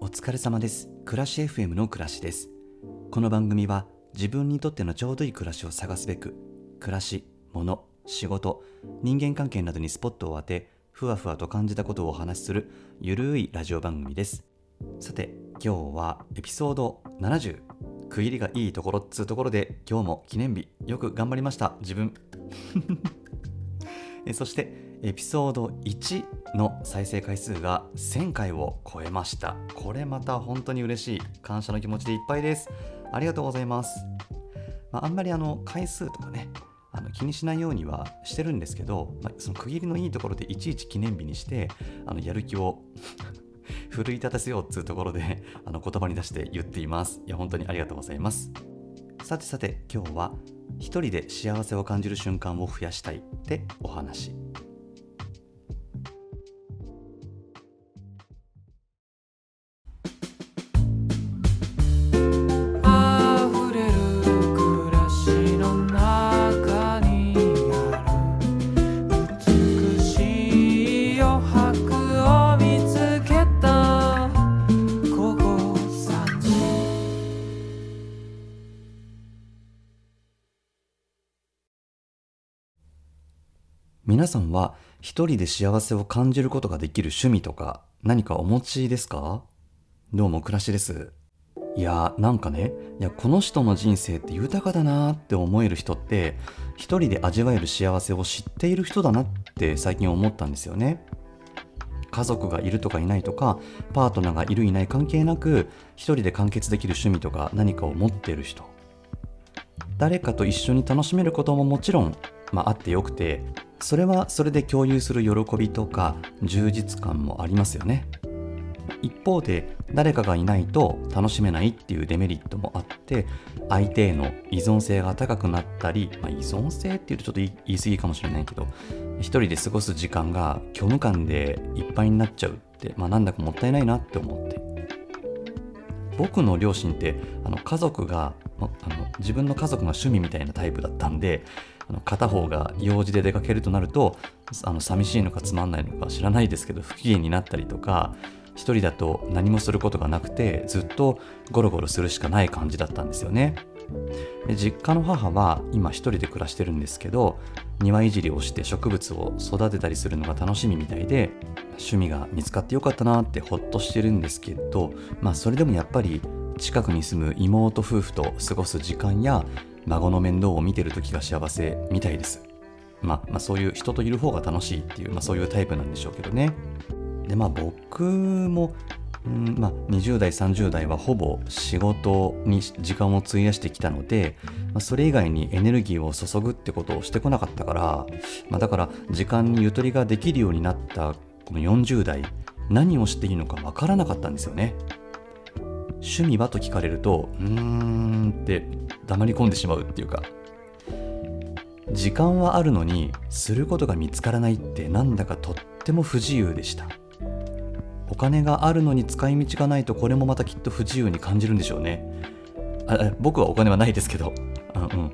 お疲れ様です。暮らし FM の暮らしです。この番組は自分にとってのちょうどいい暮らしを探すべく暮らし、物、仕事、人間関係などにスポットを当てふわふわと感じたことをお話しするゆるいラジオ番組です。さて今日はエピソード70区切りがいいところっつうところで今日も記念日よく頑張りました。自分。そしてエピソード1の再生回数が1000回を超えました。これまた本当に嬉しい感謝の気持ちでいっぱいです。ありがとうございます、まあ、あんまりあの回数とかねあの気にしないようにはしてるんですけど、まあ、その区切りのいいところでいちいち記念日にしてあのやる気を 奮い立たせようっつうところであの言葉に出して言っています。いや本当にありがとうございます。さてさて今日は一人で幸せを感じる瞬間を増やしたいってお話。皆さんは一人で幸せを感じることができる趣味とか何かお持ちですか？どうも暮らしです。いやーなんかねいやこの人の人生って豊かだなーって思える人って一人で味わえる幸せを知っている人だなって最近思ったんですよね。家族がいるとかいないとかパートナーがいるいない関係なく一人で完結できる趣味とか何かを持ってる人。誰かと一緒に楽しめることももちろん、まあ、あってよくてそれはそれで共有する喜びとか充実感もありますよね。一方で誰かがいないと楽しめないっていうデメリットもあって相手への依存性が高くなったり、まあ、依存性っていうとちょっと言い過ぎかもしれないけど一人で過ごす時間が虚無感でいっぱいになっちゃうって、まあ、なんだかもったいないなって思って。僕の両親ってあの家族があの自分の家族が趣味みたいなタイプだったんであの片方が用事で出かけるとなるとあの寂しいのかつまんないのか知らないですけど不機嫌になったりとか一人だと何もすることがなくてずっとゴロゴロするしかない感じだったんですよね。で実家の母は今一人で暮らしてるんですけど庭いじりをして植物を育てたりするのが楽しみみたいで趣味が見つかってよかったなってほっとしてるんですけどまあそれでもやっぱり近くに住む妹夫婦と過ごす時間や孫の面倒を見てる時が幸せみたいです。まあ、まあそういう人といる方が楽しいっていう、まあ、そういうタイプなんでしょうけどね。でまあ僕も、うんまあ、20代30代はほぼ仕事に時間を費やしてきたので、まあ、それ以外にエネルギーを注ぐってことをしてこなかったから、まあ、だから時間にゆとりができるようになったこの40代何をしていいのかわからなかったんですよね。趣味は？と聞かれるとうーんって黙り込んでしまうっていうか。時間はあるのにすることが見つからないってなんだかとっても不自由でした。お金があるのに使い道がないとこれもまたきっと不自由に感じるんでしょうね。あ僕はお金はないですけど。うん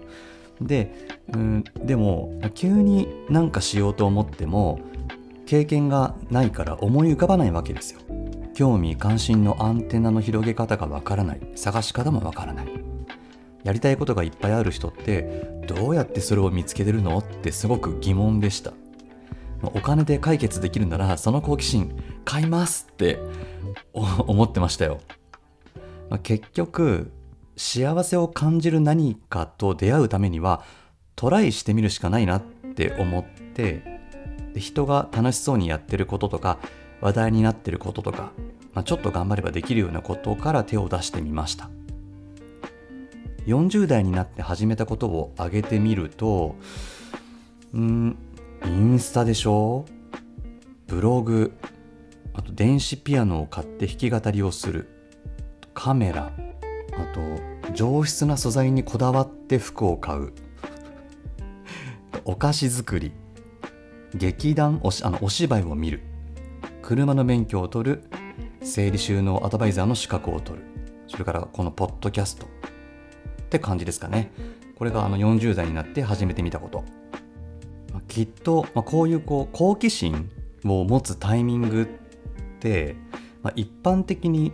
でうんでも急になんかしようと思っても経験がないから思い浮かばないわけですよ。興味関心のアンテナの広げ方がわからない。探し方もわからない。やりたいことがいっぱいある人ってどうやってそれを見つけてるのってすごく疑問でした。お金で解決できるならその好奇心買いますって思ってましたよ、ま結局幸せを感じる何かと出会うためにはトライしてみるしかないなって思ってで人が楽しそうにやってることとか話題になってることとか、まあ、ちょっと頑張ればできるようなことから手を出してみました。40代になって始めたことを挙げてみるとうんインスタでしょ？ブログあと電子ピアノを買って弾き語りをする。カメラあと上質な素材にこだわって服を買う。お菓子作り劇団おしあのお芝居を見る。車の免許を取る整理収納アドバイザーの資格を取る。それからこのポッドキャストって感じですかね。これがあの40代になって始めてみたこと。きっと、まあ、こういうこう好奇心を持つタイミングってまあ、一般的に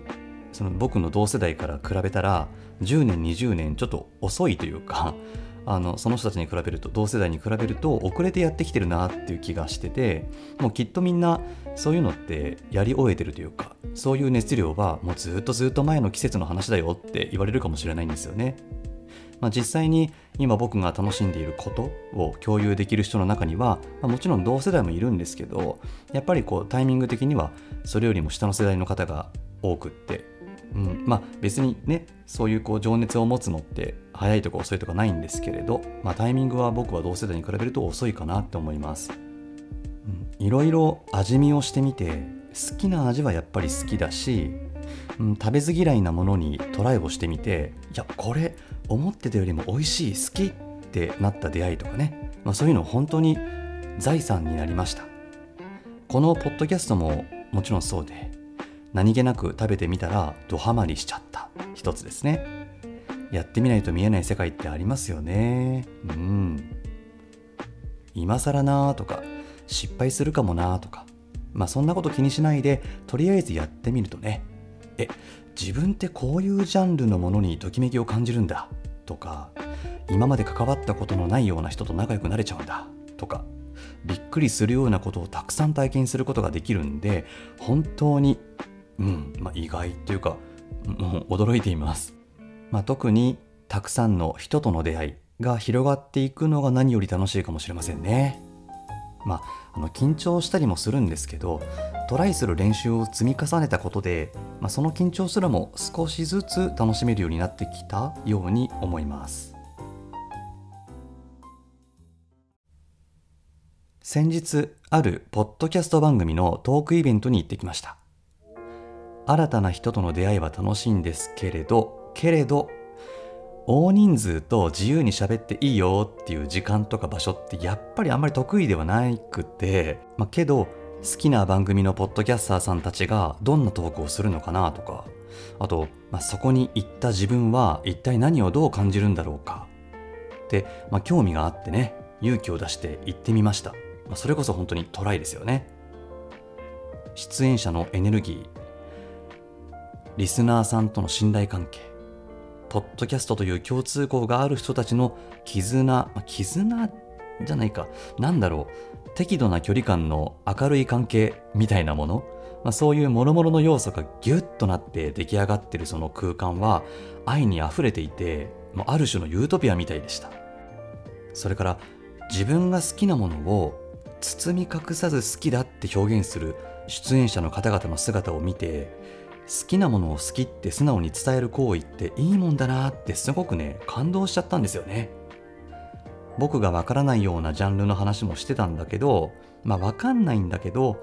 その僕の同世代から比べたら10年20年ちょっと遅いというかあのその人たちに比べると同世代に比べると遅れてやってきてるなっていう気がしててもうきっとみんなそういうのってやり終えてるというかそういう熱量はもうずっとずっと前の季節の話だよって言われるかもしれないんですよね。まあ、実際に今僕が楽しんでいることを共有できる人の中には、まあ、もちろん同世代もいるんですけどやっぱりこうタイミング的にはそれよりも下の世代の方が多くって、まあ別にねそういうこう情熱を持つのって早いとか遅いとかないんですけれど、まあ、タイミングは僕は同世代に比べると遅いかなって思います、うん、いろいろ味見をしてみて好きな味はやっぱり好きだし、うん、食べず嫌いなものにトライをしてみていやこれ思ってたよりも美味しい好きってなった出会いとかね、まあ、そういうの本当に財産になりました。このポッドキャストももちろんそうで何気なく食べてみたらドハマりしちゃった。一つですね。やってみないと見えない世界ってありますよね。うん。今更なーとか失敗するかもなーとか。まあそんなこと気にしないでとりあえずやってみるとね。え自分ってこういうジャンルのものにときめきを感じるんだ。とか今まで関わったことのないような人と仲良くなれちゃうんだ。とかびっくりするようなことをたくさん体験することができるんで本当にうんまあ、意外っていうかもう驚いています、まあ、特にたくさんの人との出会いが広がっていくのが何より楽しいかもしれませんね。まあ、あの緊張したりもするんですけどトライする練習を積み重ねたことで、まあ、その緊張すらも少しずつ楽しめるようになってきたように思います。先日あるポッドキャスト番組のトークイベントに行ってきました。新たな人との出会いは楽しいんですけれどけれど大人数と自由に喋っていいよっていう時間とか場所ってやっぱりあんまり得意ではなくて、まあ、けど好きな番組のポッドキャスターさんたちがどんなトークをするのかなとかあと、まあ、そこに行った自分は一体何をどう感じるんだろうか。って、まあ、興味があってね勇気を出して行ってみました、まあ、それこそ本当にトライですよね。出演者のエネルギーリスナーさんとの信頼関係、ポッドキャストという共通項がある人たちの絆、絆じゃないか、なんだろう、適度な距離感の明るい関係みたいなもの、まあ、そういう諸々の要素がギュッとなって出来上がってるその空間は愛に溢れていて、まあ、ある種のユートピアみたいでした。それから自分が好きなものを包み隠さず好きだって表現する出演者の方々の姿を見て好きなものを好きって素直に伝える行為っていいもんだなってすごくね感動しちゃったんですよね。僕がわからないようなジャンルの話もしてたんだけどまあわかんないんだけど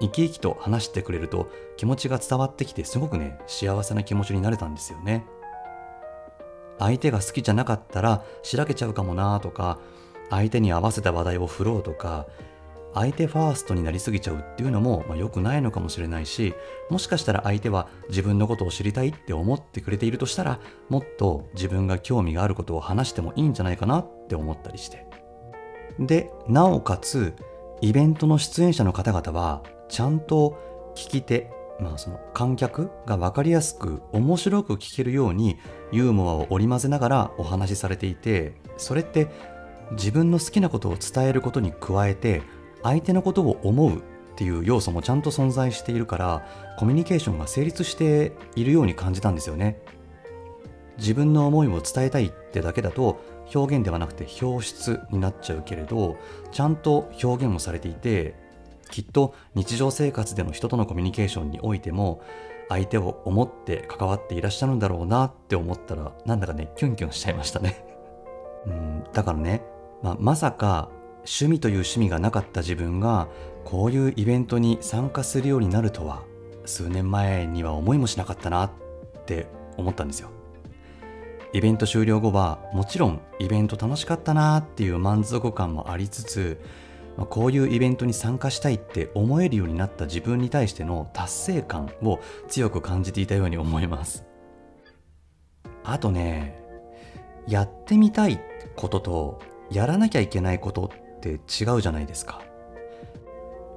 生き生きと話してくれると気持ちが伝わってきてすごくね幸せな気持ちになれたんですよね。相手が好きじゃなかったらしらけちゃうかもなとか相手に合わせた話題を振ろうとか相手ファーストになりすぎちゃうっていうのも、まあ、良くないのかもしれないしもしかしたら相手は自分のことを知りたいって思ってくれているとしたらもっと自分が興味があることを話してもいいんじゃないかなって思ったりして。でなおかつイベントの出演者の方々はちゃんと聞き手まあその観客が分かりやすく面白く聞けるようにユーモアを織り交ぜながらお話しされていてそれって自分の好きなことを伝えることに加えて相手のことを思うっていう要素もちゃんと存在しているからコミュニケーションが成立しているように感じたんですよね。自分の思いを伝えたいってだけだと表現ではなくて表出になっちゃうけれどちゃんと表現もされていてきっと日常生活での人とのコミュニケーションにおいても相手を思って関わっていらっしゃるんだろうなって思ったらなんだかねキュンキュンしちゃいましたね。うんだからね、まあ、まさか趣味という趣味がなかった自分がこういうイベントに参加するようになるとは数年前には思いもしなかったなって思ったんですよ。イベント終了後はもちろんイベント楽しかったなっていう満足感もありつつこういうイベントに参加したいって思えるようになった自分に対しての達成感を強く感じていたように思います。あとねやってみたいこととやらなきゃいけないことって違うじゃないですか。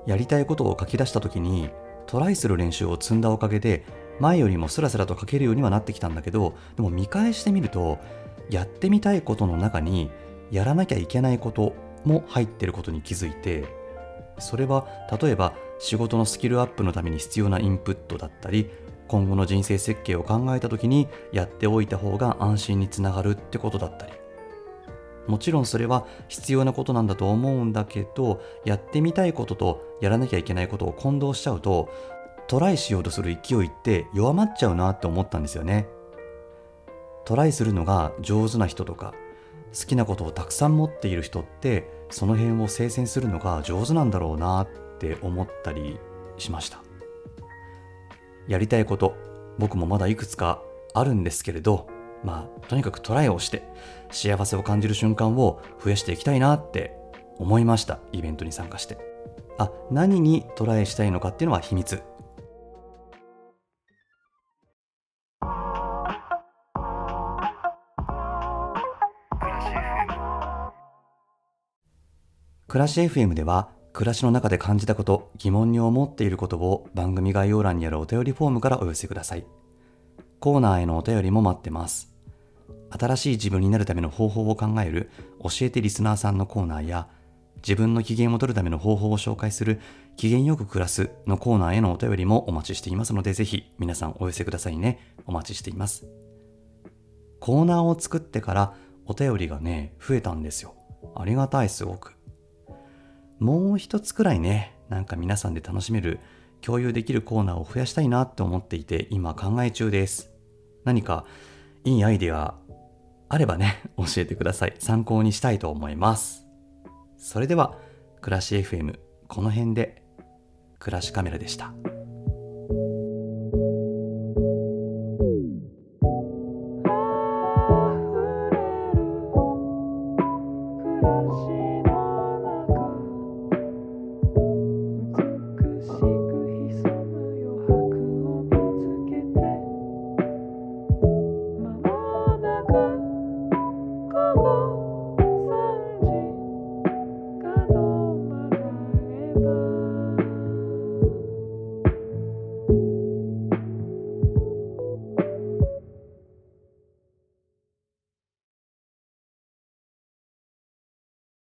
やりたいことを書き出した時にトライする練習を積んだおかげで前よりもスラスラと書けるようにはなってきたんだけどでも見返してみるとやってみたいことの中にやらなきゃいけないことも入ってることに気づいてそれは例えば仕事のスキルアップのために必要なインプットだったり今後の人生設計を考えた時にやっておいた方が安心につながるってことだったりもちろんそれは必要なことなんだと思うんだけどやってみたいこととやらなきゃいけないことを混同しちゃうとトライしようとする勢いって弱まっちゃうなって思ったんですよね。トライするのが上手な人とか好きなことをたくさん持っている人ってその辺を精選するのが上手なんだろうなって思ったりしました。やりたいこと僕もまだいくつかあるんですけれどまあとにかくトライをして幸せを感じる瞬間を増やしていきたいなって思いました。イベントに参加して。あ何にトライしたいのかっていうのは秘密。暮らし FM では暮らしの中で感じたこと疑問に思っていることを番組概要欄にあるお便りフォームからお寄せください。コーナーへのお便りも待ってます。新しい自分になるための方法を考える教えてリスナーさんのコーナーや自分の機嫌を取るための方法を紹介する機嫌よく暮らすのコーナーへのお便りもお待ちしていますのでぜひ皆さんお寄せくださいね。お待ちしています。コーナーを作ってからお便りがね増えたんですよ。ありがたいすごく。もう一つくらいねなんか皆さんで楽しめる共有できるコーナーを増やしたいなって思っていて今考え中です。何かいいアイデアあればね 教えてください参考にしたいと思いますそれでは暮らし FM この辺で暮らしカメラでした。